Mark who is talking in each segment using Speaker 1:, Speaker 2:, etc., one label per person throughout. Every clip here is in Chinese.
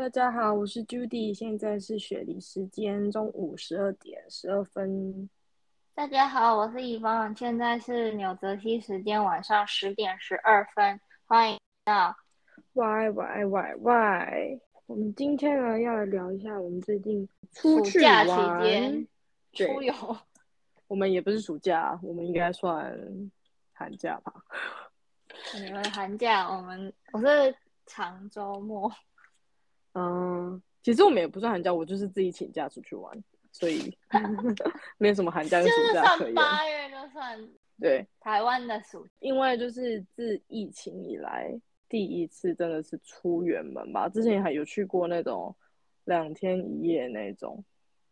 Speaker 1: 大家好，我是 Judy，现在是雪梨时间中午十二点十二分。
Speaker 2: 大家好，我是伊芳，现在是纽泽西时间晚上十点十二分，欢迎到
Speaker 1: Y Y Y Y。我们今天呢要来聊一下我们最近出去
Speaker 2: 暑假期
Speaker 1: 玩
Speaker 2: 间出游。
Speaker 1: 我们也不是暑假，我们应该算寒假吧。
Speaker 2: 你们寒假，我们我是长周末，
Speaker 1: 嗯，其实我们也不算寒假，我就是自己请假出去玩，所以 没有什么寒假跟暑
Speaker 2: 就是
Speaker 1: 假可
Speaker 2: 以。八月就算
Speaker 1: 对，
Speaker 2: 台湾的暑假。
Speaker 1: 因为就是自疫情以来第一次真的是出远门吧，之前还有去过那种两天一夜那种，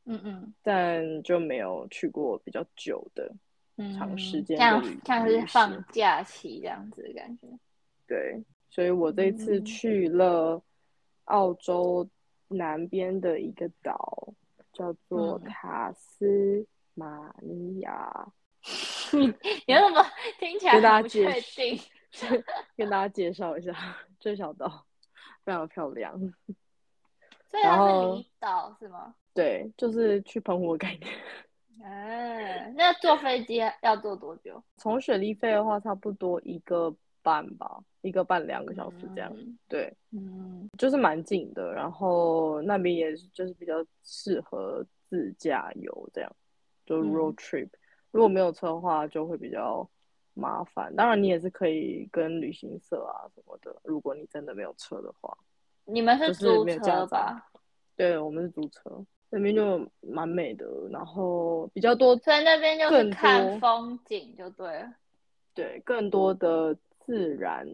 Speaker 2: 嗯嗯
Speaker 1: 但就没有去过比较久的。
Speaker 2: 嗯，
Speaker 1: 长时间的
Speaker 2: 像
Speaker 1: 旅
Speaker 2: 像是放假期这样子的感觉。
Speaker 1: 对，所以我这次
Speaker 2: 嗯
Speaker 1: 去了澳洲南边的一个岛，叫做
Speaker 2: 嗯
Speaker 1: 塔斯马尼亚。
Speaker 2: 你你怎么听起来不确定？
Speaker 1: 跟大家介绍一下，这小岛非常漂亮。
Speaker 2: 所以它是离岛是吗？
Speaker 1: 对，就是去澎湖的概念。
Speaker 2: 嗯，那坐飞机要坐多久？
Speaker 1: 从雪梨飞的话，差不多一个半吧，一个半两个小时这样。
Speaker 2: 嗯
Speaker 1: 对，
Speaker 2: 嗯
Speaker 1: 就是蛮近的。然后那边也是就是比较适合自驾游这样，就
Speaker 2: 嗯
Speaker 1: road trip。如果没有车的话，就会比较麻烦。当然，你也是可以跟旅行社啊什么的，如果你真的没有车的话。
Speaker 2: 你们
Speaker 1: 是是
Speaker 2: 租车吧？
Speaker 1: 对，我们是租车，那边就蛮美的，然后比较多
Speaker 2: 所以那边就是看风景就对了。
Speaker 1: 对，更多的自然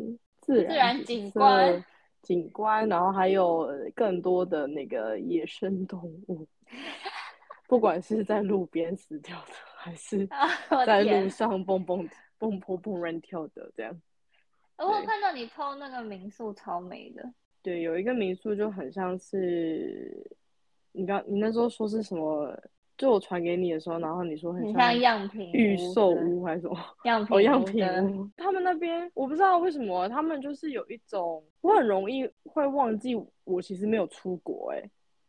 Speaker 1: 自然
Speaker 2: 自然
Speaker 1: 景
Speaker 2: 观
Speaker 1: 景观，然后还有呃更多的那个野生动物，不管是在路边死掉的，还是在路上蹦蹦蹦蹦蹦乱跳的，这样。
Speaker 2: 我有看到你 PO 那个民宿超美的，
Speaker 1: 对，有一个民宿就很像是你刚你那时候说是什么？就我传给你的时候，然后你说很
Speaker 2: 很
Speaker 1: 像
Speaker 2: 像样品
Speaker 1: 预售屋还是什么？
Speaker 2: 样品
Speaker 1: 哦，样品屋，他们那边我不知道为什么，他们就是有一种，我很容易会忘记我其实没有出国哎、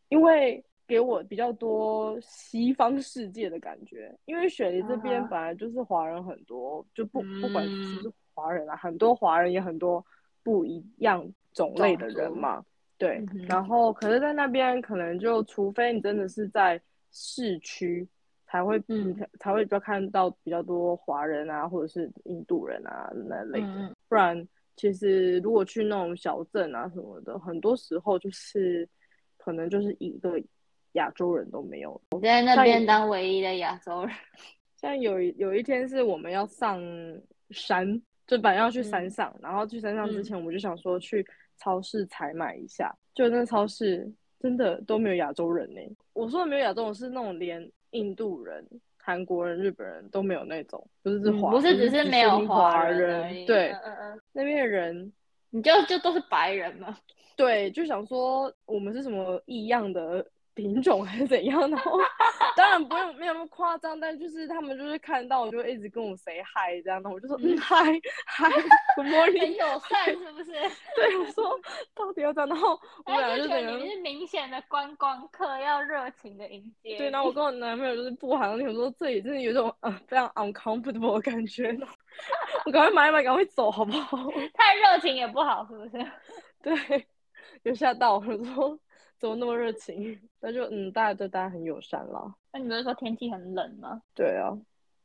Speaker 1: 因为给我比较多西方世界的感觉。因为雪梨这边本来就是华人很多，就不不管是
Speaker 2: 嗯
Speaker 1: 不是华人啊，很多华人也很多不一样种类的人嘛。对
Speaker 2: 嗯，
Speaker 1: 然后可是，在那边可能就除非你真的是在市区，才会
Speaker 2: 嗯
Speaker 1: 才才会比较看到比较多华人啊，或者是印度人啊那类的。不然，其实如果去那种小镇啊什么的，很多时候就是可能就是一个亚洲人都没有。
Speaker 2: 你在那边当唯一的亚洲人，
Speaker 1: 像有一有一天是我们要上山，就本来要去山
Speaker 2: 嗯
Speaker 1: 上，然后去山上之
Speaker 2: 嗯
Speaker 1: 前，我们就想说去超市采买一下，就那超市真的都没有亚洲人呢、我说的没有亚洲人是那种连印度人、韩国人、日本人都没有那种，不是是华，
Speaker 2: 嗯不是只是没有
Speaker 1: 华
Speaker 2: 人
Speaker 1: 对，
Speaker 2: 嗯嗯嗯，
Speaker 1: 那边的人。
Speaker 2: 你就就都是白人嘛，
Speaker 1: 对，就想说我们是什么异样的品种还是怎样，然后 当然不用没有那么夸张，但就是他们就是看到我就会一直跟我 say hi 这样，的我就说嗯 hi hi good morning，
Speaker 2: 友善是不是？
Speaker 1: 对，我说到底要这样，然后我们两
Speaker 2: 他就觉
Speaker 1: 个就整个
Speaker 2: 得你是明显的观光客，要热情的迎接。
Speaker 1: 对，然后我跟我男朋友就是不寒而栗，我说这里真的有一种呃非常 uncomfortable 的感觉，我赶快买一买，赶快走好不好？
Speaker 2: 太热情也不好，是不是？
Speaker 1: 对，有吓到，我说怎么那么热情？那就嗯，大家对大家很友善啦。
Speaker 2: 那你不是说天气很冷吗？
Speaker 1: 对啊，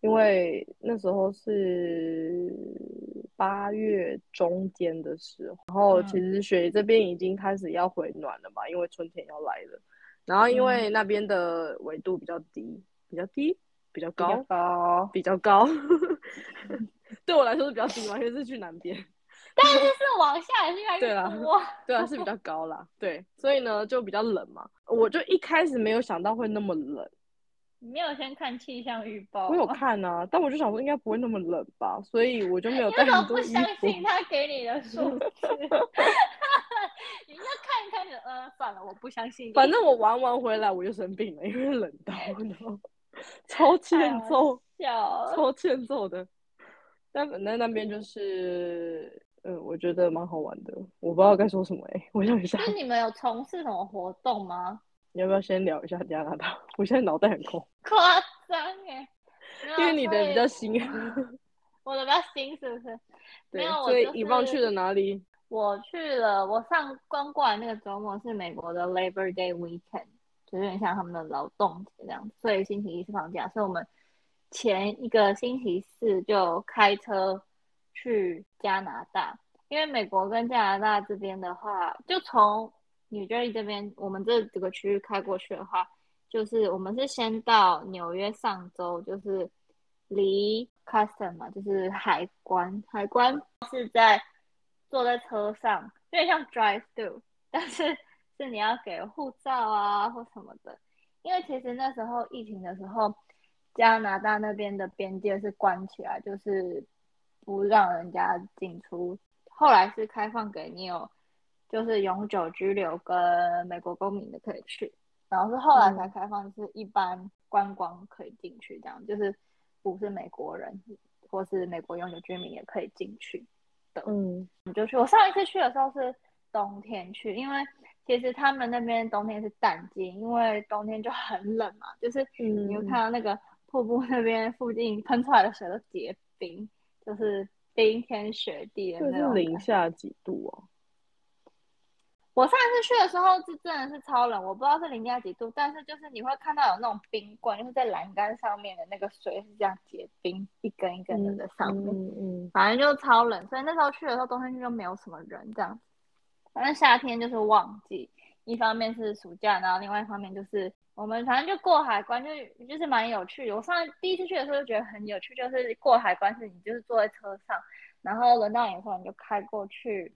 Speaker 1: 因为那时候是八月中间的时候，然后
Speaker 2: 嗯
Speaker 1: 其实雪梨这边已经开始要回暖了嘛，因为春天要来了。然后因为那边的纬度比较低，比较低，比较高，
Speaker 2: 高，
Speaker 1: 比较高，对我来说是比较低嘛，因为是去南边。
Speaker 2: 但是是往下还是越来越
Speaker 1: 对啦
Speaker 2: 多？
Speaker 1: 对啊，是比较高啦，对，所以呢就比较冷嘛。我就一开始没有想到会那么冷，
Speaker 2: 你没有先看气象预报
Speaker 1: 我有？看啊，但我就想说应该不会那么冷吧，所以我就没有带很多衣服。
Speaker 2: 相信他给你的数字？你就看一看就，呃，算了，我不相信。
Speaker 1: 反正我玩完回来我就生病了，因为冷到，然后超欠揍，超欠揍的。但反正那边就是嗯，我觉得蛮好玩的，我不知道该说什么哎、我想一下
Speaker 2: 就，是你们有从事什么活动吗？
Speaker 1: 你 要不要先聊一下加拿大？我现在脑袋很空，
Speaker 2: 夸张哎，
Speaker 1: 因为你的比较新。
Speaker 2: 我的比较新是不是？没
Speaker 1: 对
Speaker 2: 有，
Speaker 1: 所以
Speaker 2: 就
Speaker 1: 以棒去了哪里？
Speaker 2: 我去了，我上刚过来那个周末是美国的 Labor Day weekend，就有点像他们的劳动节这样子，所以星期一是放假，所以我们前一个星期四就开车去加拿大，因为美国跟加拿大这边的话，就从 New Jersey 这边，我们这这个区域开过去的话，就是我们是先到纽约上州，就是离 custom 嘛，就是海关，海关是在坐在车上，有点像 drive through，但是是你要给护照啊或什么的，因为其实那时候疫情的时候，加拿大那边的边界是关起来，就是不让人家进出。后来是开放给你有就是永久居留跟美国公民的可以去，然后是后来才开放，是一般观光可以进去，这样就是不是美国人或是美国永久居民也可以进去的。
Speaker 1: 嗯
Speaker 2: 你就去。我上一次去的时候是冬天去，因为其实他们那边冬天是淡季，因为冬天就很冷嘛，就是你会
Speaker 1: 嗯，
Speaker 2: 看到那个瀑布那边附近喷出来的水都结冰，就是冰天雪地的那种。
Speaker 1: 零下几度哦？
Speaker 2: 我上一次去的时候是真的是超冷，我不知道是零下几度，但是就是你会看到有那种冰棍，就是在栏杆上面的那个水是这样结冰，一根一根的在上面。
Speaker 1: 嗯嗯
Speaker 2: 反正就超冷，所以那时候去的时候冬天去就没有什么人这样子。反正夏天就是旺季，一方面是暑假，然后另外一方面就是我们反正就过海关，就就是蛮有趣的。我上第一次去的时候就觉得很有趣，就是过海关是你就是坐在车上，然后轮到你的时候你就开过去，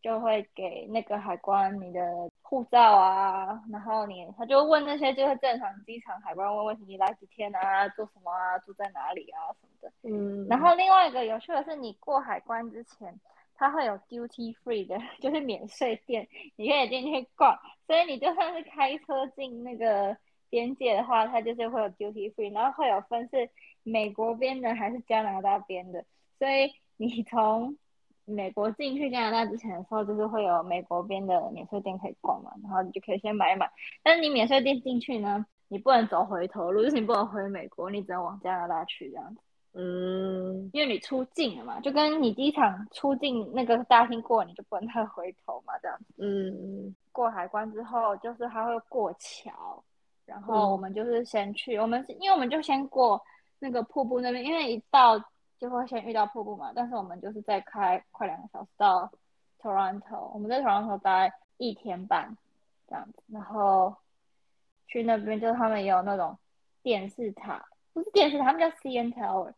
Speaker 2: 就会给那个海关你的护照啊，然后你他就问那些就是正常机场海关问问题，你来几天啊，做什么啊，住在哪里啊什么的。
Speaker 1: 嗯，
Speaker 2: 然后另外一个有趣的是，你过海关之前，它会有 duty free 的，就是免税店，你可以进去逛。所以你就算是开车进那个边界的话，它就是会有 duty free，然后会有分是美国边的还是加拿大边的。所以你从美国进去加拿大之前的时候，就是会有美国边的免税店可以逛嘛，然后你就可以先买一买。但是你免税店进去呢，你不能走回头路，就是你不能回美国，你只能往加拿大去这样子。
Speaker 1: 嗯
Speaker 2: 因为你出境了嘛，就跟你机场出境那个大厅过，你就不能再回头嘛，这样子。
Speaker 1: 嗯
Speaker 2: 过海关之后，就是还会过桥，然后我们就是先去，我们是因为我们就先过那个瀑布那边，因为一到就会先遇到瀑布嘛，但是我们就是再开快两个小时到 Toronto，我们在 Toronto 待一天半这样子，然后去那边就是他们也有那种电视塔，不是电视塔，他们叫 CN Tower。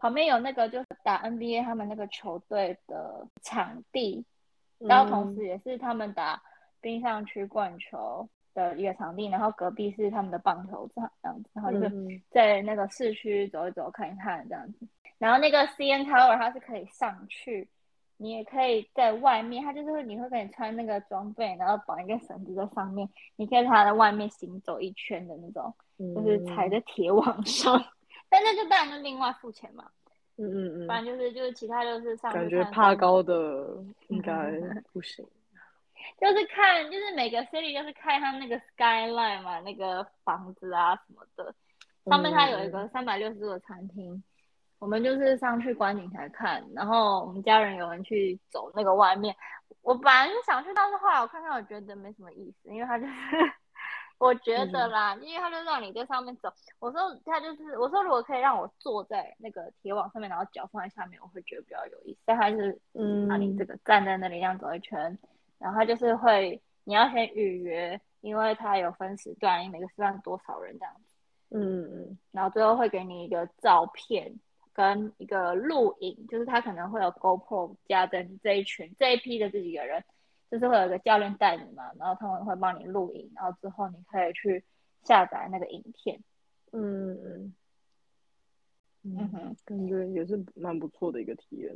Speaker 2: 旁边有那个就是打 NBA 他们那个球队的场地，然后同时也是他们打冰上曲棍球的一个场地，然后隔壁是他们的棒球场这样子，然后就是
Speaker 1: 嗯
Speaker 2: 在那个市区走一走看一看这样子。然后那个 CN Tower 它是可以上去，你也可以在外面，它就是你会给你穿那个装备，然后绑一个绳子在上面，你可以在它的外面行走一圈的那种，
Speaker 1: 嗯
Speaker 2: 就是踩在铁网上。但那就当然就另外付钱嘛，
Speaker 1: 嗯嗯嗯，
Speaker 2: 反正就是就是其他就是上去
Speaker 1: 感觉怕高的应该不行。
Speaker 2: 就是看，就是每个 city 就是看它那个 skyline 嘛，那个房子啊什么的。上面它有一个三百六十度的餐厅，我们就是上去观景台看，然后我们家人有人去走那个外面。我本来是想去，但是后来我看看，我觉得没什么意思，因为它就是我觉得啦，因为他就让你在上面走。我说他就是我说如果可以让我坐在那个铁网上面，然后脚放在下面，我会觉得比较有意思。但它是
Speaker 1: 嗯
Speaker 2: 让你这个站在那里这样走一圈，然后他就是会你要先预约，因为他有分时段，你每个时段多少人这样子，
Speaker 1: 嗯嗯
Speaker 2: 然后最后会给你一个照片跟一个录影，就是他可能会有 GoPro 加在这一群这一批的这几个人，就是会有一个教练带你嘛，然后他们会帮你录影，然后之后你可以去下载那个影片。
Speaker 1: 嗯嗯
Speaker 2: 嗯哼，
Speaker 1: 感觉也是蛮不错的一个体验。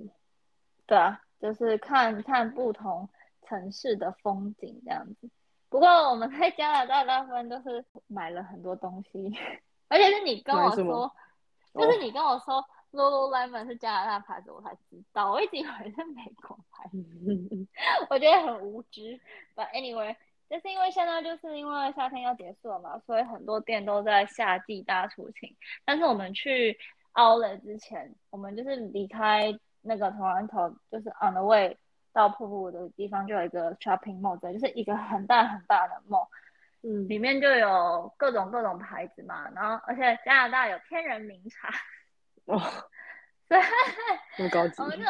Speaker 2: 对啊，就是看看不同城市的风景这样子。不过我们在加拿大大部分都是买了很多东西，而且是你跟我说，就是
Speaker 1: 哦
Speaker 2: 你跟我说 Lululemon 是加拿大牌子，我才知道，我一直以为是美国牌子，我觉得很无知。But anyway，就是因为现在就是因为夏天要结束了嘛，所以很多店都在夏季大出清。但是我们去 Outlet 之前，我们就是离开那个 Toronto，就是 on the way 到瀑布的地方，就有一个 shopping mall，就是一个很大很大的 mall。
Speaker 1: 嗯，
Speaker 2: 里面就有各种各种牌子嘛，然后而且加拿大有天然名茶，
Speaker 1: 哦，
Speaker 2: 对，
Speaker 1: 那么高级
Speaker 2: 我，们就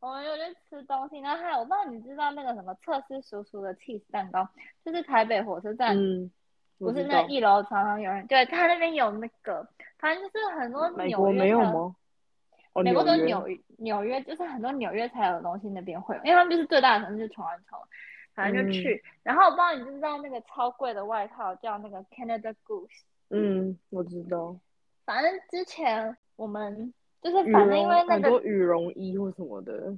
Speaker 2: 我们就去吃东西，然后还有我不知道你知道那个什么测试叔叔的 cheese 蛋糕，就是台北火车站，
Speaker 1: 嗯，
Speaker 2: 不是那一楼常常有人，对他那边有那个，反正就是很多
Speaker 1: 美国
Speaker 2: 纽约
Speaker 1: 没有吗？哦，
Speaker 2: 美国的
Speaker 1: 约
Speaker 2: 纽纽约就是很多纽约才有的东西，那边会有，因为他们就是最大的城市，就是 Toronto，反正就去。然后我不知道你知不知道那个超贵的外套叫那个 Canada Goose，
Speaker 1: 嗯，我知道，
Speaker 2: 反正之前我们就是反正因为那个
Speaker 1: 很多羽绒衣或什么的，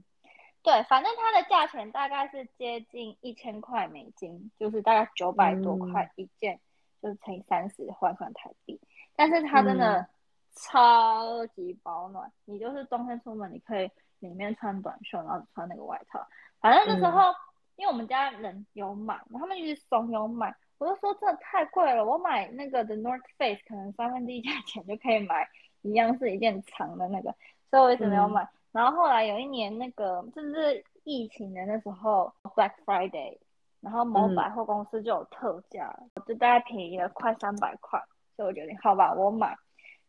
Speaker 2: 对，反正它的价钱大概是接近一千块美金，就是大概九百多
Speaker 1: 嗯
Speaker 2: 块一件，就是乘以三十换算台币。但是它真的
Speaker 1: 嗯
Speaker 2: 超级保暖，你就是冬天出门，你可以里面穿短袖，然后穿那个外套。反正那时
Speaker 1: 嗯
Speaker 2: 候，因为我们家人有买，他们一直怂恿买，我就说真的太贵了，我买那个的 North Face 可能三分之一价钱就可以买一样是一件长的那个，所以我一直没有
Speaker 1: 嗯
Speaker 2: 买。然后后来有一年那个就是疫情的那时候 Black Friday，然后某
Speaker 1: 嗯
Speaker 2: 百货公司就有特价，就大概便宜了快三百块，所以我决定好吧，我买。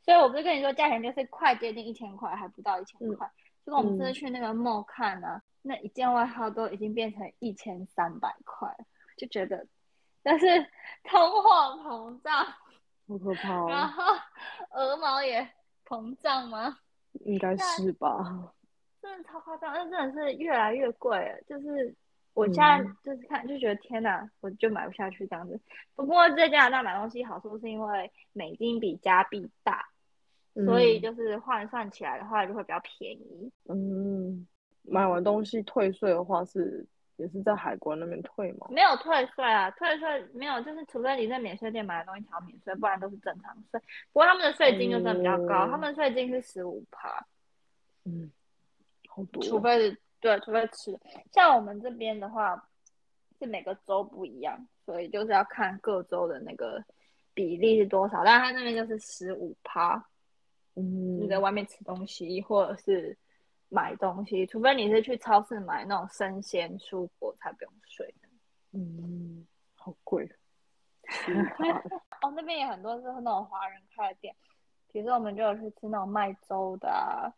Speaker 2: 所以我不是跟你说价钱就是快接近一千块，还不到一千块。就跟我们这次去那个 mall 看呢、那一件外套都已经变成一千三百块，就觉得但是通货膨胀，
Speaker 1: 好可怕哦，
Speaker 2: 然后鹅毛也膨胀吗？
Speaker 1: 应该是吧？
Speaker 2: 真的超夸张，那真的是越来越贵了。就是我现在
Speaker 1: 嗯
Speaker 2: 就是看就觉得天哪，我就买不下去这样子。不过在加拿大买东西好处是因为美金比加币大，所以
Speaker 1: 嗯
Speaker 2: 就是换算起来的话就会比较便宜。
Speaker 1: 嗯，买完东西退税的话是也是在海关那边退吗？
Speaker 2: 没有退税啊，退税没有，就是除非你在免税店买的东西才有免税，不然都是正常税。不过他们的税金就真的比较高，
Speaker 1: 哦
Speaker 2: 他们的税金是十五趴，
Speaker 1: 嗯，好多，
Speaker 2: 除非是对，除非吃。像我们这边的话，是每个州不一样，所以就是要看各州的那个比例是多少。但是他那边就是十五趴，
Speaker 1: 嗯
Speaker 2: 你在外面吃东西或者是买东西，除非你是去超市买那种生鲜蔬果才不用税。
Speaker 1: 嗯，好贵
Speaker 2: 哦，那边也很多是那种华人开的店，比如说我们就有去吃那种卖粥的啊，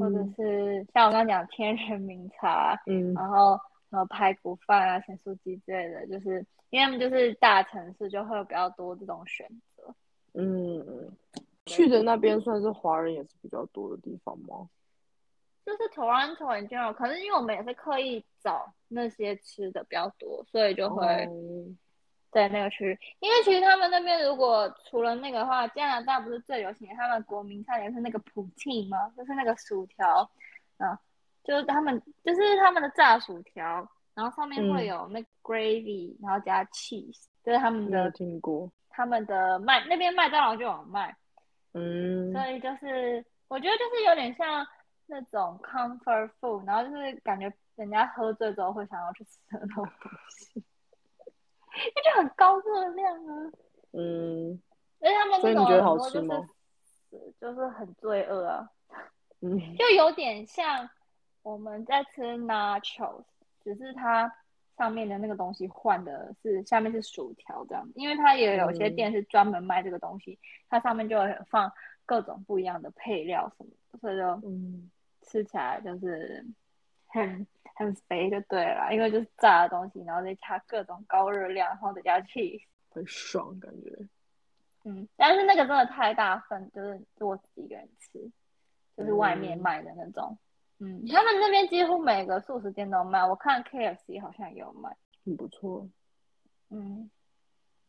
Speaker 2: 或者
Speaker 1: 嗯
Speaker 2: 是像我刚刚讲天人名茶，
Speaker 1: 嗯
Speaker 2: 然后什么排骨饭啊、咸酥鸡之类的，就是因为他们就是大城市，就会有比较多这种选择。
Speaker 1: 嗯，去的那边算是华人也是比较多的地方吗？
Speaker 2: 就是 Toronto in general，可是因为我们也是刻意找那些吃的比较多，所以就会
Speaker 1: 哦
Speaker 2: 在那个区域。因为其实他们那边如果除了那个的话，加拿大不是最流行的，他们国民菜也是那个 poutine 吗？就是那个薯条，啊，就是他们就是他们的炸薯条，然后上面会
Speaker 1: 嗯
Speaker 2: 有那个 gravy，、然后加 cheese，就是他们的
Speaker 1: 听过，
Speaker 2: 他们的麦那边麦当劳就有卖，
Speaker 1: 嗯
Speaker 2: 所以就是我觉得就是有点像那种 comfort food，然后就是感觉人家喝醉之后会想要去吃的那种东西，那就很高热量啊。
Speaker 1: 嗯。
Speaker 2: 而且他们那种很多就是就是很罪恶啊，
Speaker 1: 嗯。
Speaker 2: 就有点像我们在吃 nachos，只是它上面的那个东西换的是下面是薯条这样，因为它也有些
Speaker 1: 嗯
Speaker 2: 店是专门卖这个东西，它上面就会放各种不一样的配料什么的，所以就
Speaker 1: 嗯
Speaker 2: 吃起来就是很很肥就对了，因为就是炸的东西，然后再加各种高热量，然后再加 cheese。
Speaker 1: 很爽感觉，
Speaker 2: 嗯，但是那个真的太大份，就是就我自己一个人吃，就是外面
Speaker 1: 嗯
Speaker 2: 卖的那种。嗯，他们那边几乎每个素食店都卖，我看 KFC 好像也有卖。
Speaker 1: 很不错，
Speaker 2: 嗯，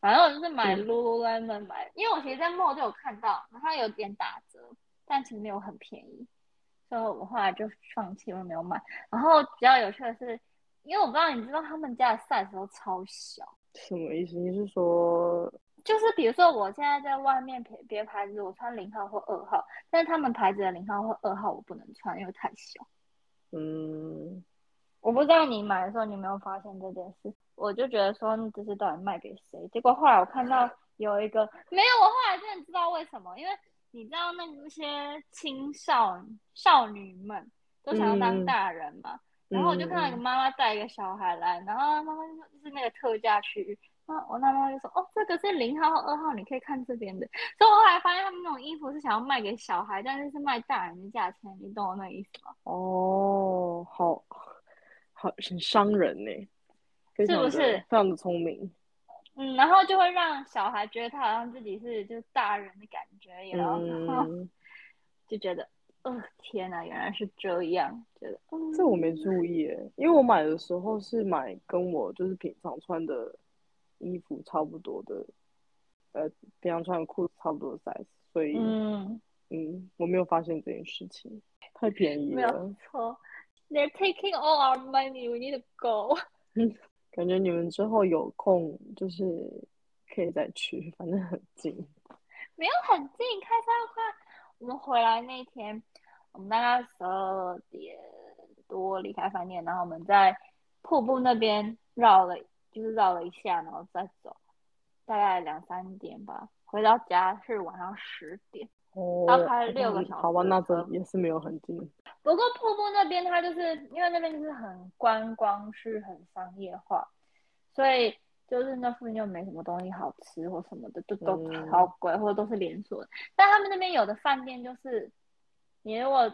Speaker 2: 反正我就是买
Speaker 1: 嗯
Speaker 2: Lululemon 买，因为我其实在 mall 就有看到，然后它有点打折，但其实没有很便宜，所以我后来就放弃，我没有买。然后比较有趣的是，因为我不知道你知道他们家的 size 都超小，
Speaker 1: 什么意思？你是说
Speaker 2: 就是比如说我现在在外面别别牌子，我穿零号或二号，但是他们牌子的零号或二号我不能穿，因为太小。
Speaker 1: 嗯，
Speaker 2: 我不知道你买的时候你有没有发现这件事，我就觉得说这些到底卖给谁？结果后来我看到有一个没有，我后来真的知道为什么，因为你知道那些青少少女们都想要当大人嘛，然后我就看到一个妈妈带一个小孩来，然后妈妈就是那个特价区域。那我那妈妈就说：“哦，这个是零号和二号，你可以看这边的。”所以我后来发现他们那种衣服是想要卖给小孩，但是是卖大人的价钱，你懂我那意思吗？
Speaker 1: 哦，好好很伤人呢，
Speaker 2: 是不是
Speaker 1: 非常的聪明？
Speaker 2: 嗯，然后就会让小孩觉得他好像自己是就是大人的感觉，然后就觉得，哦天哪，原来是这样，觉得
Speaker 1: 这我没注意耶，因为我买的时候是买跟我就是平常穿的。衣服差不多的，呃，平常穿的裤子差不多的 size，所以，嗯嗯，我没有发现这件事情，太便宜了。
Speaker 2: 没有错，They're taking all our money. We need to go.
Speaker 1: 感觉你们之后有空就是可以再去，反正很近。
Speaker 2: 没有很近，开车的话，我们回来那天，我们大概十二点多离开饭店，然后我们在瀑布那边绕了。就是绕了一下，然后再走，大概两三点吧。回到家是晚上十点，哦要开六个小时。
Speaker 1: 好吧，那这也是没有很近。
Speaker 2: 不过瀑布那边，它就是因为那边就是很观光，是很商业化，所以就是那附近就没什么东西好吃或什么的，就都超贵，或者都是连锁的。但他们那边有的饭店就是，你如果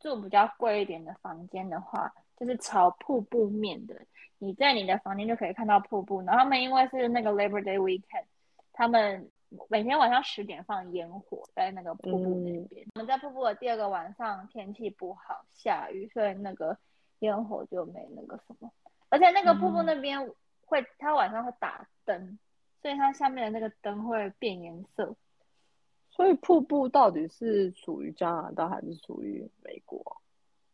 Speaker 2: 住比较贵一点的房间的话，就是朝瀑布面的。你在你的房间就可以看到瀑布，然后他们因为是那个 Labor Day Weekend，他们每天晚上十点放烟火在那个瀑布那边。我们在瀑布的第二个晚上天气不好，下雨，所以那个烟火就没那个什么。而且那个瀑布那边会，它晚上会打灯，所以它下面的那个灯会变颜色。
Speaker 1: 所以瀑布到底是属于加拿大还是属于美国？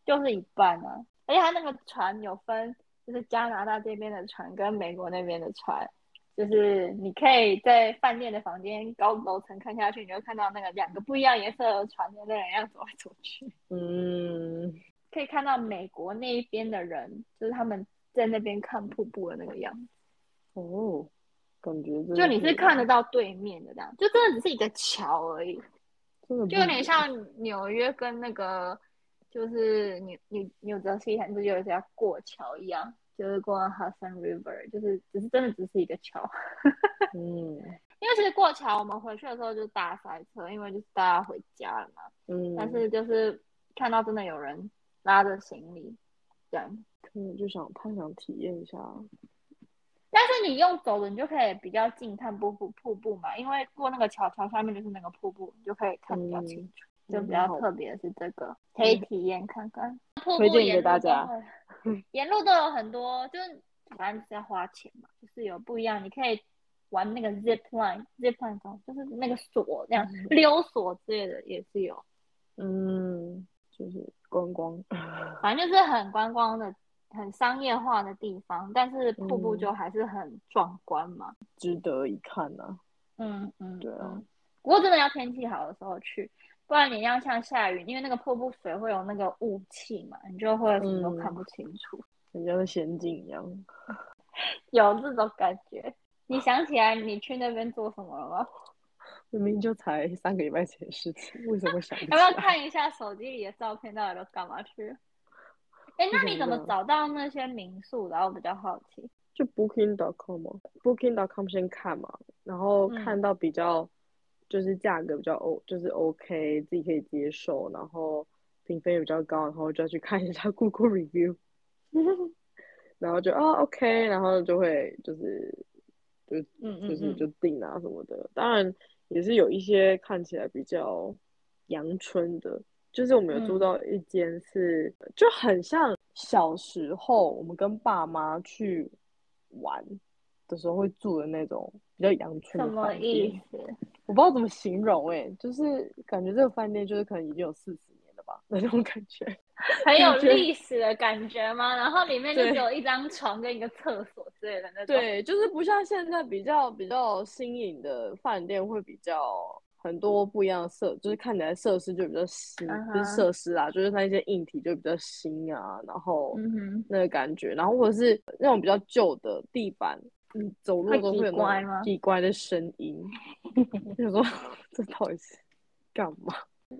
Speaker 2: 就是一半啊，而且它那个船有分。就是加拿大这边的船跟美国那边的船，就是你可以在饭店的房间高楼层看下去，你就看到那个两个不一样颜色的船在那样走来走去。
Speaker 1: 嗯，
Speaker 2: 可以看到美国那一边的人，就是他们在那边看瀑布的那个样子。
Speaker 1: 哦，感觉
Speaker 2: 就你是看得到对面的这样，就真的只是一个桥而已，
Speaker 1: 就有
Speaker 2: 点像纽约跟那个。就是纽纽纽泽西，还是有一条过桥一样，就是过 Hudson River，就是只是真的只是一个桥。
Speaker 1: 嗯，
Speaker 2: 因为其实过桥，我们回去的时候就大塞车，因为就是大家回家了嘛。嗯。但是就是看到真的有人拉着行李，这样，
Speaker 1: 可能就想太想体验一下。
Speaker 2: 但是你用走的，你就可以比较近看瀑布瀑布嘛，因为过那个桥，桥下面就是那个瀑布，你就可以看比较清楚。就比较特别是这个，可以体验看看。
Speaker 1: 推荐给大家。
Speaker 2: 沿路都有很多，就是反正是要花钱嘛，就是有不一样。你可以玩那个 zip line，zip line 中就是那个锁，那样溜锁之类的也是有。
Speaker 1: 嗯，就是观光，
Speaker 2: 反正就是很观光的、很商业化的地方，但是瀑布就还是很壮观嘛，
Speaker 1: 值得一看
Speaker 2: 呢。嗯嗯，
Speaker 1: 对啊。
Speaker 2: 不过真的要天气好的时候去。不然你要像下雨，因为那个瀑布水会有那个雾气嘛，你就会什么都看不清楚，
Speaker 1: 人家的仙境一样，
Speaker 2: 有这种感觉。你想起来你去那边做什么了吗？
Speaker 1: 明明就才三个礼拜前的事情，为什么想？要
Speaker 2: 不要看一下手机里的照片，到底都干嘛去？哎，那你怎么找到那些民宿的？我比较好奇。
Speaker 1: 就 Booking.com 吗？Booking.com 先看嘛，然后看到比较。就是价格比较 O，就是 OK，自己可以接受，然后评分也比较高，然后就要去看一下 Google review，然后就啊 OK，然后就会就是就就是就定啊什么的。当然也是有一些看起来比较阳春的，就是我们有住到一间是就很像小时候我们跟爸妈去玩的时候会住的那种比较阳春的
Speaker 2: 饭店。
Speaker 1: 我不知道怎么形容哎，就是感觉这个饭店就是可能已经有四十年了吧，那种感觉，
Speaker 2: 很有历史的感觉吗？然后里面就只有一张床跟一个厕所之类的那种。
Speaker 1: 对，就是不像现在比较比较新颖的饭店会比较很多不一样的设，就是看起来设施就比较新，
Speaker 2: 嗯
Speaker 1: 不是
Speaker 2: 哼
Speaker 1: 设施啊，就是那一些硬体就比较新啊，然后那个感觉，然后或者是那种比较旧的地板，你走路都会有
Speaker 2: 叽乖吗
Speaker 1: 那种叽乖的声音，就说这到底是干嘛？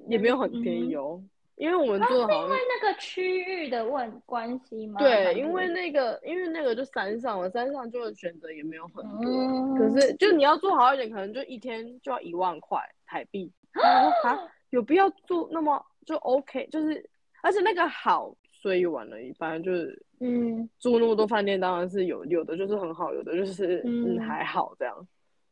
Speaker 1: 也没有很便宜哦，因为我们做的好像
Speaker 2: 因为那个区域的问关系吗？
Speaker 1: 对，因为那个因为那个就山上了，山上就选择也没有很多，
Speaker 2: 嗯
Speaker 1: 可是就你要做好一点，可能就一天就要一万块台币。我说啊，有必要做那么就 OK，就是而且那个好随缘而已，反正就是
Speaker 2: 嗯
Speaker 1: 住那么多饭店，当然是有有的就是很好，有的就是嗯
Speaker 2: 嗯
Speaker 1: 还好这样。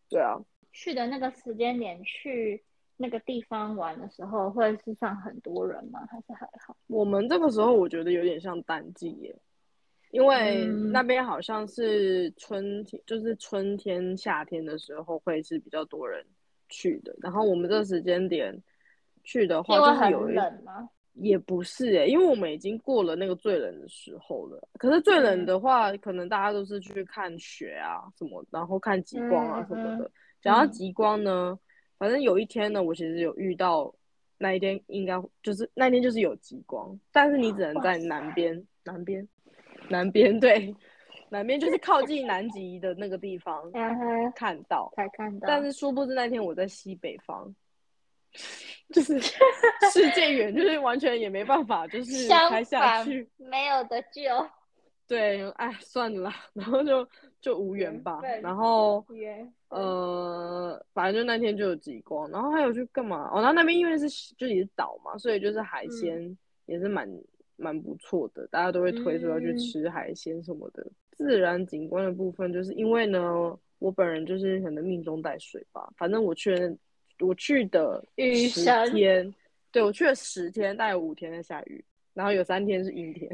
Speaker 1: 对啊，
Speaker 2: 去的那个时间点去那个地方玩的时候，会是上很多人吗？还是还好？
Speaker 1: 我们这个时候我觉得有点像淡季耶，因为
Speaker 2: 嗯
Speaker 1: 那边好像是春天，就是春天、夏天的时候会是比较多人去的。然后我们这个时间点去的话，就是有一
Speaker 2: 冷吗？
Speaker 1: 也不是诶，因为我们已经过了那个最冷的时候了。可是最冷
Speaker 2: 嗯
Speaker 1: 的话，可能大家都是去看雪啊什么，然后看极光啊什么的。讲到
Speaker 2: 嗯
Speaker 1: 极光呢，反正有一天呢，我其实有遇到那一天，应该就是那天就是有极光，但是你只能在南边，南边，南边 对，南边就是靠近南极的那个地方看到。
Speaker 2: 才看到。
Speaker 1: 但是殊不知那天我在西北方，就是 世界远，就是完全也没办法，就是
Speaker 2: 相
Speaker 1: 开下去。
Speaker 2: 没有的救。
Speaker 1: 对，哎，算了，然后就就无缘吧。然后呃，反正就那天就有极光，然后还有去干嘛？哦，然后那边因为是就也是岛嘛，所以就是海鲜也是蛮蛮不错的，大家都会推说要去
Speaker 2: 嗯
Speaker 1: 吃海鲜什么的。自然景观的部分，就是因为呢，我本人就是可能命中带水吧，反正我去了我去的十
Speaker 2: 雨神
Speaker 1: 天，对我去了十天，大概有五天在下雨，然后有三天是阴天，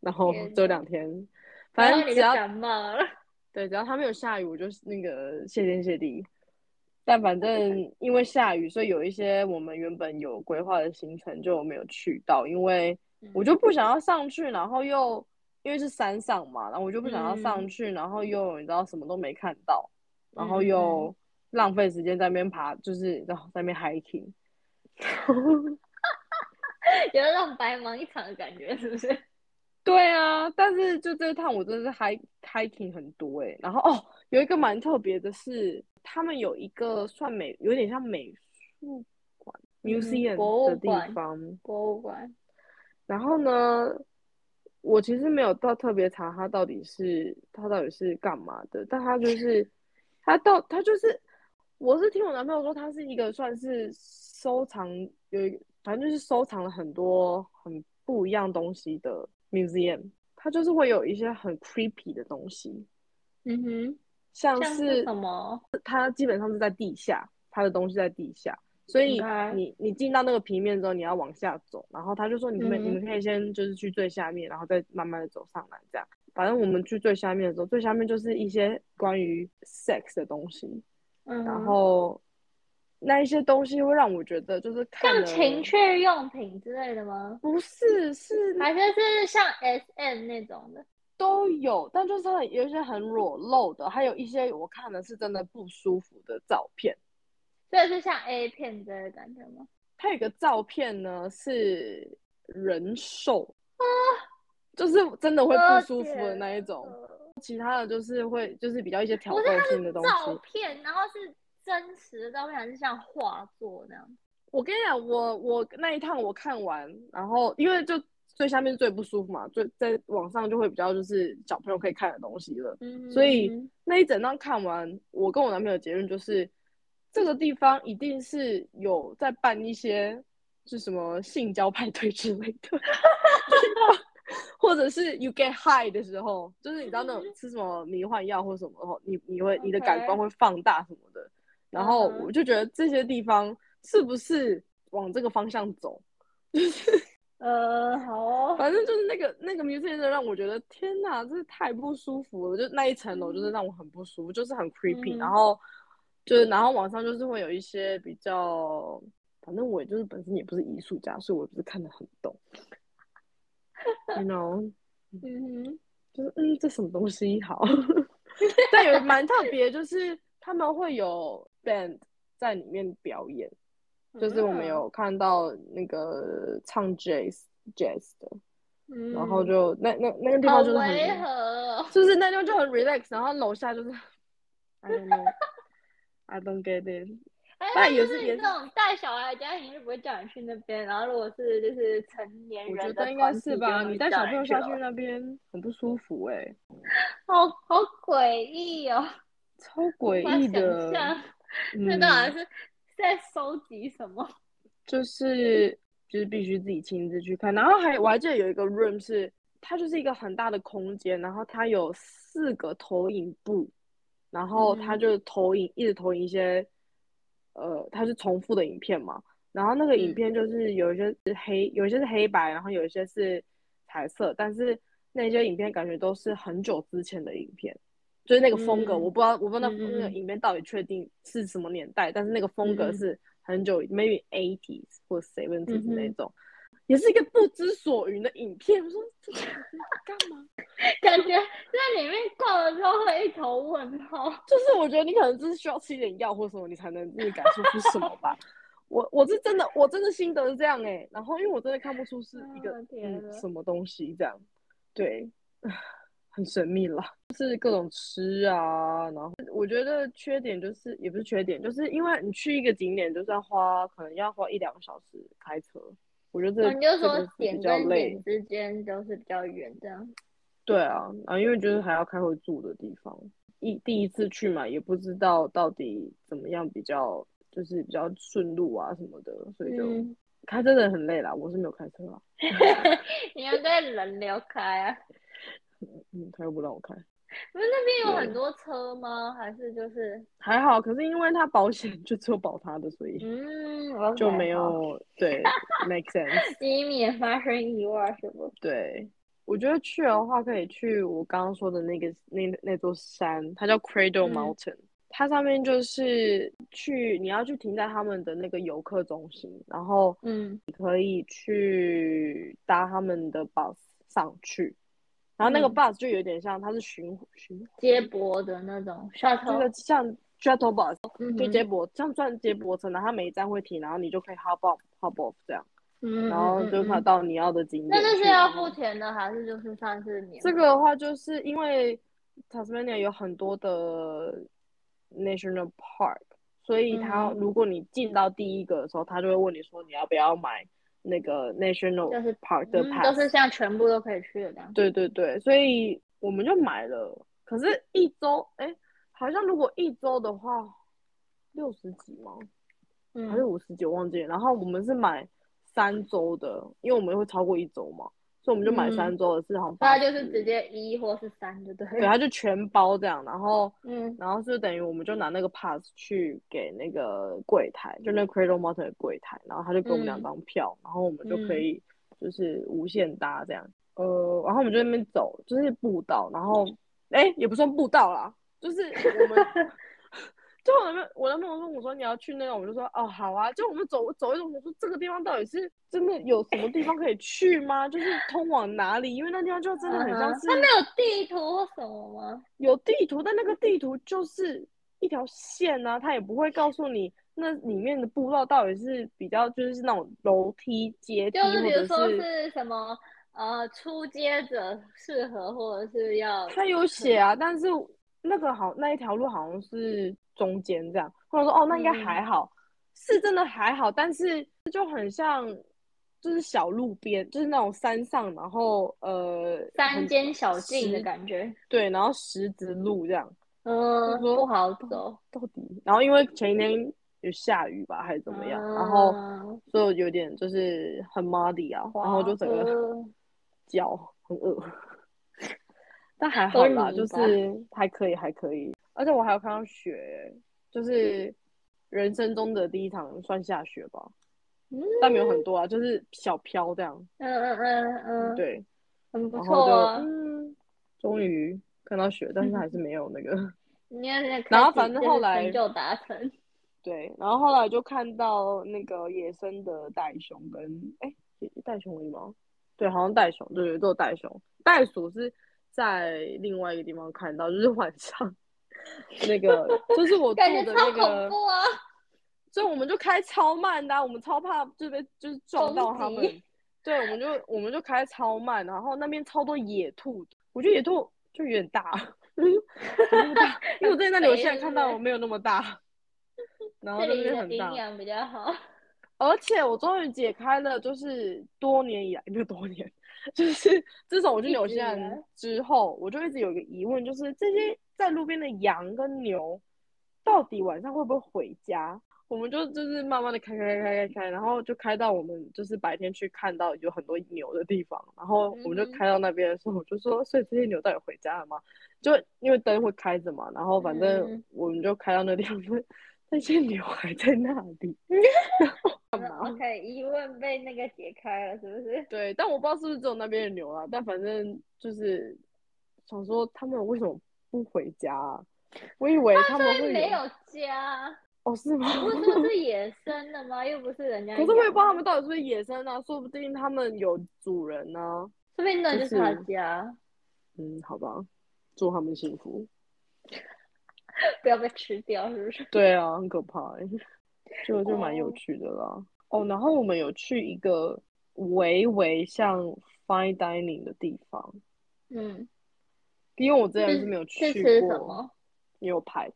Speaker 1: 然后只有两天，反正只要
Speaker 2: 感冒了。
Speaker 1: 对，只要它没有下雨，我就是那个谢天谢地。但反正因为下雨，所以有一些我们原本有规划的行程就没有去到，因为我就不想要上去，然后又因为是山上嘛，然后我就不想要上
Speaker 2: 嗯。
Speaker 1: 去，然后又你知道什么都没看到，然后
Speaker 2: 嗯。
Speaker 1: 又浪费时间在那边爬，就是然后在那边 hiking。
Speaker 2: 有那种白忙一场的感觉，是不是？
Speaker 1: 对啊，但是就这一趟我真的是 hiking 很多诶、然后哦，有一个蛮特别的是，他们有一个算美，有点像美术馆
Speaker 2: 嗯
Speaker 1: museum 的地
Speaker 2: 馆
Speaker 1: 方。
Speaker 2: 博物馆。
Speaker 1: 然后呢，我其实没有到特别查它到底是它到底是干嘛的，但它就是它到它就是，我是听我男朋友说，他是一个算是收藏有一个反正就是收藏了很多很不一样东西的 museum，他就是会有一些很 creepy 的东西，
Speaker 2: 嗯哼，
Speaker 1: 像
Speaker 2: 像是什么？
Speaker 1: 它基本上是在地下，它的东西在地下，所以你你进到那个平面之后，你要往下走，然后他就说你们、
Speaker 2: 嗯
Speaker 1: 你们可以先就是去最下面，然后再慢慢的走上来，这样。反正我们去最下面的时候，最下面就是一些关于 sex 的东西，然
Speaker 2: 嗯哼，
Speaker 1: 后那一些东西会让我觉得就是看
Speaker 2: 像情趣用品之类的吗？
Speaker 1: 不是是
Speaker 2: 还是是像 S M 那种的？
Speaker 1: 都有，但就是它有一些很裸露的，还有一些我看的是真的不舒服的照片。
Speaker 2: 所以是像 A 片之类的感觉吗？
Speaker 1: 它有个照片呢是人兽
Speaker 2: 啊
Speaker 1: 就是真的会
Speaker 2: 哦
Speaker 1: 不舒服的那一种。其他的就是会就是比较一些挑
Speaker 2: 不是它是
Speaker 1: 逗性的东西照。
Speaker 2: 片，然后是真实的照片，还是像画作那样？
Speaker 1: 我跟你讲，我我那一趟我看完，然后因为就最下面最不舒服嘛，最在网上就会比较就是小朋友可以看的东西了。
Speaker 2: 嗯，
Speaker 1: 所以那一整张看完，我跟我男朋友的结论就是，这个地方一定是有在办一些是什么性交派对之类的，或者是 you get high 的时候，就是你知道那种吃什么迷幻药或什么后，你你会你的感官会放大什么的，然后我就觉得这些地方是不是往这个方向走？
Speaker 2: 就是呃，好哦，
Speaker 1: 反正就是那个那个的让我觉得天哪，真是太不舒服了。就那一层楼就是让我很不舒服，就是很 creepy，、
Speaker 2: 嗯。
Speaker 1: 然后就是然后网上就是会有一些比较，反正我也就是本身也不是艺术家，所以我就是看得很懂 you know。
Speaker 2: 嗯哼，
Speaker 1: 就是嗯，这什么东西好？但有蛮特别，就是他们会有 band 在里面表演，就是我们有看到那个唱 jazz jazz 的，
Speaker 2: 嗯，
Speaker 1: 然后就那那那个地方就是很，就是那地方就很 relax，然后楼下就是 I don't know。I don't get it。
Speaker 2: 那就是
Speaker 1: 也是也是
Speaker 2: 你这种带小孩的家庭就不会叫你去那边，然后如果是就是成年
Speaker 1: 我
Speaker 2: 人的
Speaker 1: 觉得应该是吧，你带小朋友下去那边很不舒服 哎、
Speaker 2: 好好诡异哦，
Speaker 1: 超 诡异的。
Speaker 2: 象这到底
Speaker 1: 嗯，
Speaker 2: 是在收集什么？
Speaker 1: 就是就是必须自己亲自去看，然后还我还记得有一个 room 是它就是一个很大的空间，然后它有四个投影布，然后它
Speaker 2: 嗯
Speaker 1: 就投影一直投影一些，呃，它是重复的影片嘛，然后那个影
Speaker 2: 嗯
Speaker 1: 片就是有一些是黑，有一些是黑白，然后有一些是彩色，但是那些影片感觉都是很久之前的影片，就是那个风格，
Speaker 2: 嗯
Speaker 1: 我不知道我不知道那个
Speaker 2: 嗯
Speaker 1: 影片到底确定是什么年代，但是那个风格是很久，maybe eighties 或 seventies 那种，也是一个不知所云的影片。我说这个干嘛？
Speaker 2: 感觉在里面逛了之后会一头问号。
Speaker 1: 就是我觉得你可能就是需要吃一点药或什么，你才能那个感受出什么吧。我我是真的，我真的心得是这样哎、然后因为我真的看不出是一个、
Speaker 2: 啊
Speaker 1: 嗯什么东西这样，对，很神秘了，就是各种吃啊，然后我觉得缺点就是也不是缺点，就是因为你去一个景点就是要花可能要花一两个小时开车，我觉得这、
Speaker 2: 哦你就
Speaker 1: 是
Speaker 2: 说点
Speaker 1: 比较累
Speaker 2: 跟点，之间都是比较远这样。
Speaker 1: 对啊，啊，因为就是还要开会住的地方，一第一次去嘛，也不知道到底怎么样比较，就是比较顺路啊什么的，所以就、
Speaker 2: 嗯，
Speaker 1: 开车真的很累啦。我是没有开车啦，
Speaker 2: 你们在人流开啊？
Speaker 1: 嗯，他又不让我开，
Speaker 2: 不是那边有很多车吗？还是就是
Speaker 1: 还好。可是因为他保险就只有保他的，所以
Speaker 2: 嗯，我
Speaker 1: 就没有对 make sense。
Speaker 2: 以免发生意外是不？
Speaker 1: 对，我觉得去的话可以去我刚刚说的那个那那座山，它叫 Cradle
Speaker 2: 嗯
Speaker 1: Mountain。它上面就是去你要去停在他们的那个游客中心，然后
Speaker 2: 嗯
Speaker 1: 你可以去搭他们的 bus 上去，然后那个
Speaker 2: 嗯
Speaker 1: bus 就有点像它是巡巡
Speaker 2: 接驳的那种
Speaker 1: 这
Speaker 2: shuttle，
Speaker 1: 个像 shuttle bus
Speaker 2: 嗯
Speaker 1: 就接驳，像转接驳车，然后它每一站会停，然后你就可以 hop on hop off 这样，
Speaker 2: 嗯，
Speaker 1: 然后就看
Speaker 2: 嗯嗯
Speaker 1: 到你要的景点去。
Speaker 2: 那这是要付钱的，还是就是算是免？
Speaker 1: 这个的话，就是因为 Tasmania 有很多的 national park，所以它
Speaker 2: 嗯
Speaker 1: 如果你进到第一个的时候，他就会问你说你要不要买那个 national
Speaker 2: 就是
Speaker 1: park 的
Speaker 2: 嗯
Speaker 1: ，pass。
Speaker 2: 都是像全部都可以去的这样。
Speaker 1: 对对对，所以我们就买了。可是，一周哎，好像如果一周的话，六十几吗？还是
Speaker 2: 嗯
Speaker 1: 五十几，我忘记了。然后我们是买三周的，因为我们会超过一周嘛，所以我们就买
Speaker 2: 嗯
Speaker 1: 三周的，是好像
Speaker 2: 那
Speaker 1: 80
Speaker 2: 就是直接一或是三就对了。
Speaker 1: 对，他就全包这样，然后
Speaker 2: 嗯
Speaker 1: 然后就等于我们就拿那个 pass 去给那个柜台，就那个 Cradle Mountain 的柜台，然后他就给我们两
Speaker 2: 嗯
Speaker 1: 张票，然后我们就可
Speaker 2: 嗯
Speaker 1: 以就是无限搭这样。呃，然后我们就在那边走，就是步道，然后哎也不算步道啦，就是我们就我男朋友我男朋友问我说你要去那个，我就说哦好啊，就我们走走一走，我说这个地方到底是真的有什么地方可以去吗？就是通往哪里？因为那地方就真的很像是
Speaker 2: 嗯哼它没有地图或什么吗？
Speaker 1: 有地图，但那个地图就是一条线啊，它也不会告诉你那里面的步道到底是比较就是那种楼梯、阶梯，
Speaker 2: 就是比
Speaker 1: 或者
Speaker 2: 如说
Speaker 1: 是
Speaker 2: 是什么呃初阶者适合，或者是要
Speaker 1: 他有写啊，但是那个好那一条路好像是中间这样，或者说哦那应该
Speaker 2: 嗯。
Speaker 1: 还好，是真的还好，但是就很像就是小路边，就是那种山上，然后呃
Speaker 2: 山间小径的感觉，
Speaker 1: 对，然后石子路这样。
Speaker 2: 嗯，
Speaker 1: 说
Speaker 2: 不好走，
Speaker 1: 到底，然后因为前一天有下雨吧，还是怎么样，然后
Speaker 2: 嗯。
Speaker 1: 所以有点就是很 muddy 啊，然后就整个
Speaker 2: 呃。
Speaker 1: 脚很恶，但还好啦，就是还可以，还可以，而且我还有看到雪，就是人生中的第一场算下雪吧，
Speaker 2: 嗯
Speaker 1: 但没有很多啊，就是小飘这样，
Speaker 2: 嗯嗯嗯嗯，，
Speaker 1: 对，
Speaker 2: 很不错啊。
Speaker 1: 嗯，终于看到雪，但是还是没有那个。然后反正后来
Speaker 2: 成就达成，
Speaker 1: 对，然后后来就看到那个野生的袋熊跟哎，袋熊而已吗？对，好像袋熊，对对，都有袋熊。袋鼠是在另外一个地方看到，就是晚上 那个，就是我住的那个
Speaker 2: 恐，怖啊！
Speaker 1: 所以我们就开超慢的啊、我们超怕就被就是撞到他们。对，我们就我们就开超慢，然后那边超多野兔，我觉得野兔就有点大，因为我在那里我现在看到没有那么大，然后那
Speaker 2: 这
Speaker 1: 边很大
Speaker 2: 营，养比较好。
Speaker 1: 而且我终于解开了，就是多年以来没有多年，就是自从我去
Speaker 2: 一
Speaker 1: 纽西兰之后，我就一直有一个疑问，就是这些在路边的羊跟牛，到底晚上会不会回家？我们就就是慢慢的开开开开开开，然后就开到我们就是白天去看到有很多牛的地方，然后我们就开到那边的时候，我就说，所以这些牛到底回家了吗？就因为灯会开着嘛，然后反正
Speaker 2: 嗯
Speaker 1: 我们就开到那地方，说 那些牛还在那里。干嘛？
Speaker 2: OK，疑问被那个解开了，是不是？
Speaker 1: 对，但我不知道是不是只有那边的牛啊，但反正就是想说他们为什么不回家啊？我以为他们会
Speaker 2: 没有家，
Speaker 1: 哦，是吗？
Speaker 2: 不是说是野生的吗？又不是人家。
Speaker 1: 可是我也不知道他们到底是不是野生啊，说不定他们有主人呢、
Speaker 2: 说不定那就是他
Speaker 1: 就是
Speaker 2: 家，
Speaker 1: 嗯，好吧，祝他们幸福。
Speaker 2: 不要被吃掉，是不是？
Speaker 1: 对啊，很可怕欸，就就蛮有
Speaker 2: 哦
Speaker 1: 趣的啦。哦，然后我们有去一个微微像 fine dining 的地方，
Speaker 2: 嗯，
Speaker 1: 因为我之前
Speaker 2: 是
Speaker 1: 是没有去过？牛排，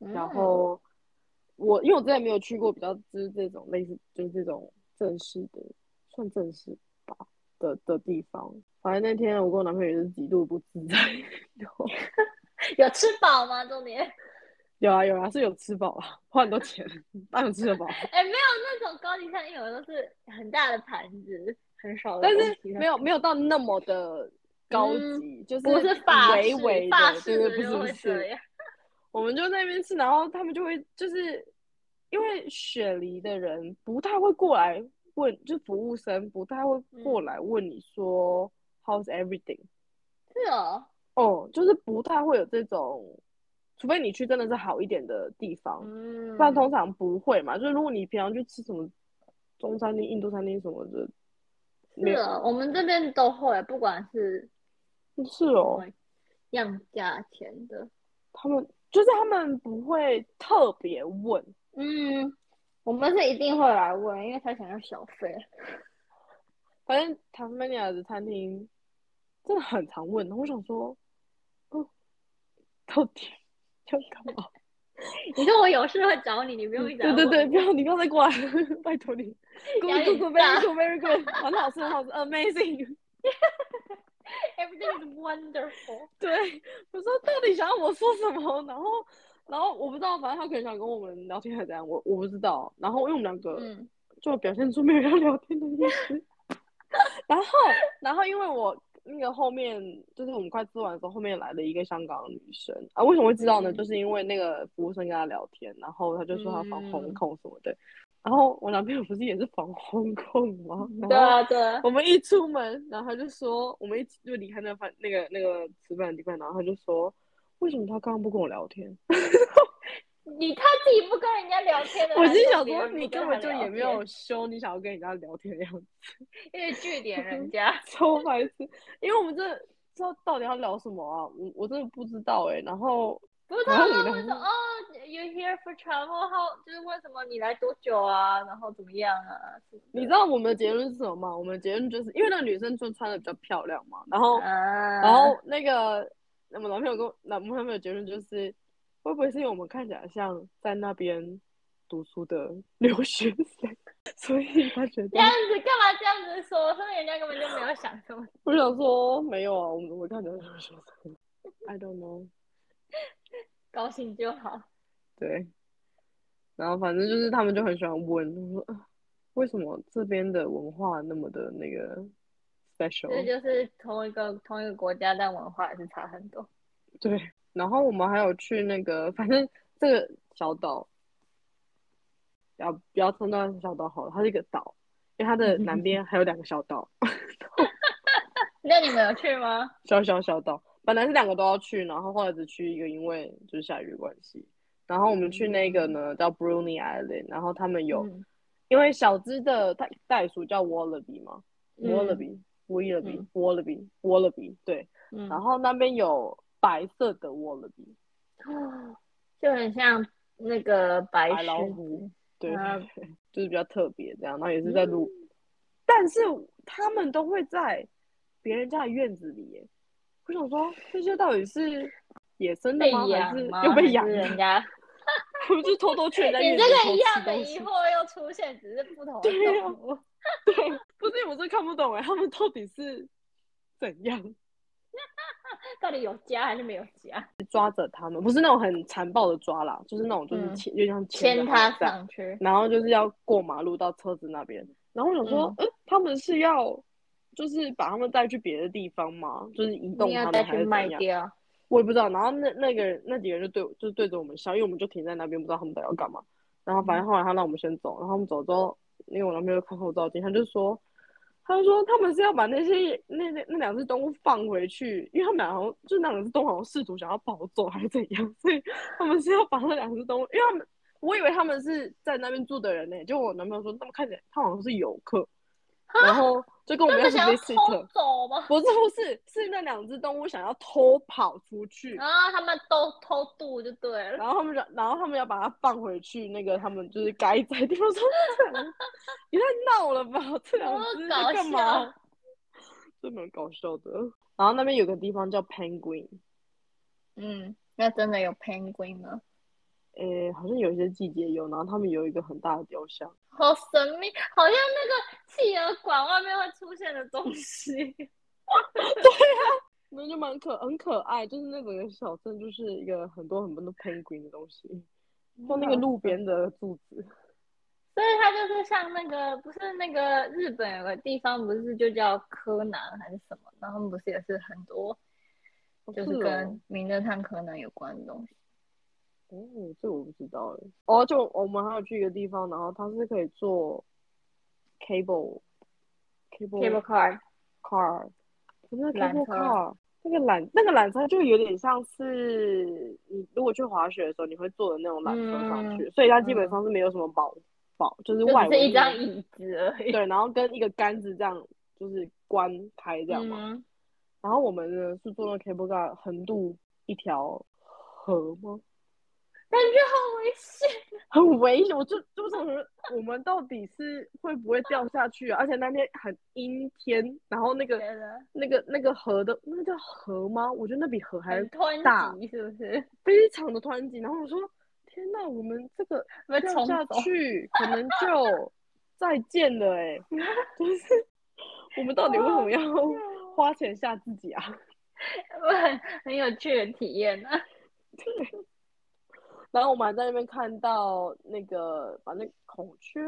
Speaker 2: 嗯
Speaker 1: 然后我因为我之前没有去过比较就是这种类似就是这种正式的算正式吧的的地方。反正那天我跟我男朋友也是极度不自在，有
Speaker 2: 有吃饱吗？重点？
Speaker 1: 有啊有啊是有吃饱啊，花很多钱，当然吃得饱，
Speaker 2: 哎，没有那种高级餐厅，有的都是很大的盘子，很少的
Speaker 1: 但。是没有没有到那么的高
Speaker 2: 嗯
Speaker 1: 级，就是
Speaker 2: 不是法式，
Speaker 1: 微微
Speaker 2: 法
Speaker 1: 的，对对，不
Speaker 2: 式的就是会
Speaker 1: 不是，我们就那边吃，然后他们就会就是因为雪梨的人不太会过来问，就服务生不太会过
Speaker 2: 嗯
Speaker 1: 来问你说、How's everything？
Speaker 2: 是哦，
Speaker 1: 哦，就是不太会有这种，除非你去真的是好一点的地方，
Speaker 2: 嗯，
Speaker 1: 不然通常不会嘛。就是如果你平常去吃什么中餐厅、印度餐厅什么的，
Speaker 2: 是啊，我们这边都会，不管是
Speaker 1: 是哦，
Speaker 2: 样价钱的，
Speaker 1: 他们就是他们不会特别问，
Speaker 2: 嗯，我们是一定会来问，因为他想要小费。
Speaker 1: 反正塔斯曼尼亚的餐厅真的很常问，我想说，哦，到底要干嘛？
Speaker 2: 你说我有事会找你，你不用一直
Speaker 1: 对对对，不要你不要再过来了，拜托你。
Speaker 2: 压
Speaker 1: Good
Speaker 2: 力
Speaker 1: good
Speaker 2: 大
Speaker 1: very good very good，很好吃很好吃，amazing。
Speaker 2: Everything is wonderful。
Speaker 1: 对，我说到底想要我说什么？然后然后我不知道，反正他可能想跟我们聊天还是怎样，我我不知道。然后因为我们两个
Speaker 2: 嗯
Speaker 1: 就表现出没有要聊天的意思。然后然后因为我那个后面就是我们快吃完的时候，后面来了一个香港女生啊，为什么会知道呢？
Speaker 2: 嗯
Speaker 1: 就是因为那个服务生跟她聊天，然后她就说她防红
Speaker 2: 嗯
Speaker 1: 控什么的。然后我男朋友不是也是防空控吗？
Speaker 2: 对啊对啊，
Speaker 1: 我们一出门，然后他就说，我们一起就离开那饭那个那个吃饭的地方，然后他就说，为什么他刚刚不跟我聊天？
Speaker 2: 你他自己不跟人家聊天的，
Speaker 1: 我心想说，你根本就也没有
Speaker 2: 天，
Speaker 1: 修你想要跟人家聊天的样子，
Speaker 2: 因为据点 人家。
Speaker 1: 超白痴。因为我们这知道到底要聊什么啊，我我真的不知道哎、然后
Speaker 2: 不知道他为什么哦，You here for travel？how 就是为什么你来多久啊？然后怎么样啊？
Speaker 1: 你知道我们的结论是什么吗？我们的结论就是因为那个女生就穿的比较漂亮嘛，然后
Speaker 2: 啊，
Speaker 1: 然后那个我们男朋友跟我男朋友的结论就是，会不会是因为我们看起来像在那边读书的 留学生，所以他觉得
Speaker 2: 这样子干嘛这样子说？说明人家根本就没有想什么。
Speaker 1: 我想说没有啊，我们我看起来像留学生，I don't know，
Speaker 2: 高兴就好。
Speaker 1: 对，然后反正就是他们就很喜欢问，我说、啊、为什么这边的文化那么的那个 special？
Speaker 2: 这就是同一个同一个国家，但文化还是差很多。
Speaker 1: 对，然后我们还有去那个，反正这个小岛，不要不要称它是小岛好了，它是一个岛，因为它的南边还有两个小岛，
Speaker 2: 那你们有去吗？
Speaker 1: 小小小岛，本来是两个都要去，然后后来只去一个，因为就是下雨的关系。然后我们去那个呢叫 Bruni Island，然后他们有，
Speaker 2: 嗯。
Speaker 1: 因为小只的袋袋鼠叫 Wallaby 嘛
Speaker 2: 嗯
Speaker 1: ，Wallaby Wallaby
Speaker 2: 嗯。
Speaker 1: Wallaby Wallaby 对，
Speaker 2: 嗯，
Speaker 1: 然后那边有白色的 Wallaby
Speaker 2: 就很像那个白
Speaker 1: 白老虎
Speaker 2: 子，
Speaker 1: 对，
Speaker 2: 啊
Speaker 1: 就是比较特别这样，然后也是在路，
Speaker 2: 嗯
Speaker 1: 但是他们都会在别人家的院子里耶。我想说，这些到底是野生的
Speaker 2: 被
Speaker 1: 吗？还是？又被养
Speaker 2: 人？家？
Speaker 1: 我们就偷偷去人家
Speaker 2: 你
Speaker 1: 院子偷
Speaker 2: 这个一样。的疑惑又出现，只是不同的动物。
Speaker 1: 对，不是我是看不懂哎，他们到底是怎样
Speaker 2: 到底有家还是没有家？
Speaker 1: 抓着他们？不是那种很残暴的抓啦，就是那种就是
Speaker 2: 嗯
Speaker 1: 牵，就像
Speaker 2: 牵
Speaker 1: 着
Speaker 2: 它
Speaker 1: 们这样
Speaker 2: 上去。
Speaker 1: 然后就是要过马路到车子那边，然后我想说，
Speaker 2: 嗯
Speaker 1: 呃，他们是要就是把他们带去别的地方吗？就是移动他们还是怎样？
Speaker 2: 掉？
Speaker 1: 我也不知道。然后那那个人那几个人就对就是对着我们笑，因为我们就停在那边，不知道他们到底要干嘛。然后反正后来他让我们先走，然后我们走之后，因为我男朋友看后照镜，他就说。他说他们是要把那些那那那两只动物放回去，因为他们好像就那两只动物好像试图想要跑走还是怎样，所以他们是要把那两只动物，因为他们我以为他们是在那边住的人呢、就我男朋友说他们看起来他好像是游客，然后就跟我们要是
Speaker 2: 们想要偷
Speaker 1: visitor，
Speaker 2: 走吗？
Speaker 1: 不是不是是那两只动物想要偷跑出去，
Speaker 2: 然后他们都偷渡就对了。
Speaker 1: 然后他们想，然后他们要把它放回去那个他们就是该在的地方，你太闹了吧，这两只
Speaker 2: 搞
Speaker 1: 在干嘛
Speaker 2: 笑？
Speaker 1: 这蛮搞笑的。然后那边有个地方叫 Penguin，
Speaker 2: 嗯，那真的有 penguin 吗？
Speaker 1: 诶，好像有一些季节有，然后他们有一个很大的雕像，
Speaker 2: 好神秘，好像那个企鹅馆外面会出现的东西。
Speaker 1: 对啊那就蛮可很可爱，就是那整个小镇就是一个很多很多的 penguin 的东西，像那个路边的柱子。
Speaker 2: 所以它就是像那个，不是那个日本有个地方，不是就叫柯南还是什么？然后他们不是也是很多，就是
Speaker 1: 哦
Speaker 2: 跟名侦探柯南有关的东西。
Speaker 1: 哦，这个我不知道哎。哦，就我们还有去一个地方，然后它是可以坐 cable cable
Speaker 2: Cable
Speaker 1: car，car，不是
Speaker 2: 缆
Speaker 1: cable car，那个缆那个缆车就有点像是你如果去滑雪的时候你会坐的那种缆车上去，所以它基本上是没有什么保保，就是外围
Speaker 2: 是一张椅子而已。
Speaker 1: 对，然后跟一个杆子这样就是关开这样嘛。
Speaker 2: 嗯，
Speaker 1: 然后我们呢是坐那 cable car 横渡一条河吗？
Speaker 2: 感觉好危险。
Speaker 1: 很危险，我就就想说，我们到底是会不会掉下去啊？而且那天很阴天，然后那个那个那个河的，那个叫河吗？我觉得那比河还大
Speaker 2: 急，是不是？
Speaker 1: 非常的湍急。然后我说，天呐，我们这个掉下。去，可能就再见了哎、就是我们到底为什么要花钱吓自己啊？
Speaker 2: 很很有趣的体验呢、
Speaker 1: 然后我们还在那边看到那个反正孔雀，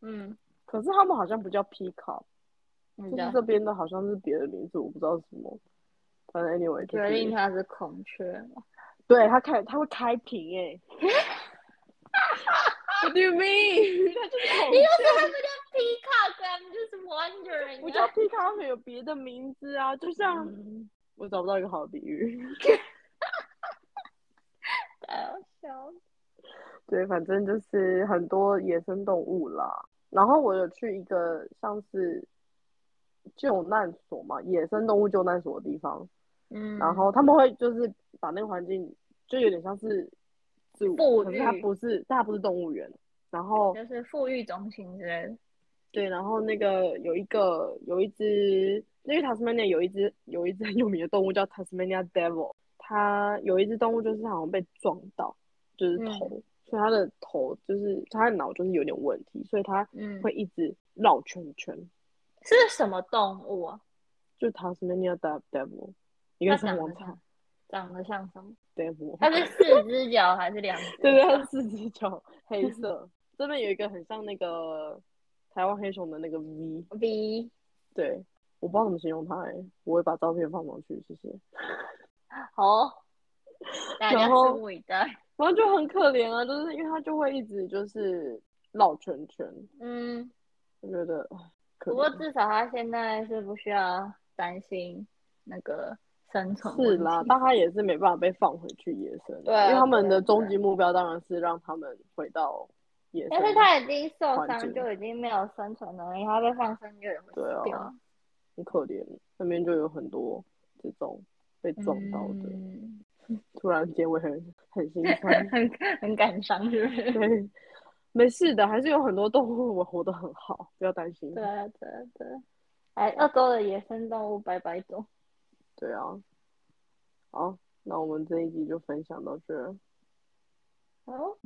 Speaker 2: 嗯，
Speaker 1: 可是他们好像不叫 peacock。就是这边的好像是别的名字，我不知道是什么。反正 anyway，就
Speaker 2: 决定
Speaker 1: 是
Speaker 2: 它是孔雀吗？
Speaker 1: 对它开它会开屏哎、What do you mean？它就是孔
Speaker 2: 你又
Speaker 1: 雀，
Speaker 2: 说它是叫 peacock，I'm just wondering 啊。
Speaker 1: 不叫 peacock 有别的名字啊，就像、
Speaker 2: 嗯，
Speaker 1: 我找不到一个好的比喻。对，反正就是很多野生动物啦。然后我有去一个像是救难所嘛，野生动物救难所的地方，
Speaker 2: 嗯，
Speaker 1: 然后他们会就是把那个环境就有点像是自
Speaker 2: 富
Speaker 1: 我，可是它不是，它不是动物园。然后
Speaker 2: 就是富裕中心之类的。
Speaker 1: 对，然后那个有一个有一只，因为 Tasmania 有一只有一只很有名的动物叫 Tasmania Devil，它有一只动物就是好像被撞到，就是
Speaker 2: 嗯
Speaker 1: 头，所以它的头就是它的脑就是有点问题，所以它
Speaker 2: 嗯，
Speaker 1: 会一直绕圈圈，
Speaker 2: 是什么动物啊？
Speaker 1: 就是 Tasmania Devil，你可
Speaker 2: 它长
Speaker 1: 以上网查
Speaker 2: 得像长得像什么？
Speaker 1: Devil，
Speaker 2: 它是四只脚还是两只？
Speaker 1: 对对，它是四只脚，黑色。这边有一个很像那个台湾黑熊的那个
Speaker 2: V，V
Speaker 1: 对，我不知道怎么形容它、欸，我会把照片放上去，谢谢。
Speaker 2: 好，大家
Speaker 1: 然后
Speaker 2: 拭目以待。
Speaker 1: 然后就很可怜啊，就是因为他就会一直就是绕圈圈，
Speaker 2: 嗯，
Speaker 1: 我觉得
Speaker 2: 不过。至少他现在是不需要担心那个生存
Speaker 1: 是啦，但他也是没办法被放回去野生，
Speaker 2: 对啊
Speaker 1: 因为他们的终极目标当然是让他们回到野生。
Speaker 2: 但是他已经受伤，就已经没有生存能力，他被放生就也会
Speaker 1: 对啊
Speaker 2: 死掉。
Speaker 1: 很可怜，那边就有很多这种被撞到的，突然间我很很心 酸，
Speaker 2: 很很感伤，是不是？
Speaker 1: 对，没事的，还是有很多动物我 活得很好，不要担心。
Speaker 2: 对对对，哎，澳洲的野生动物拜拜走。
Speaker 1: 对啊，好，那我们这一集就分享到这，好。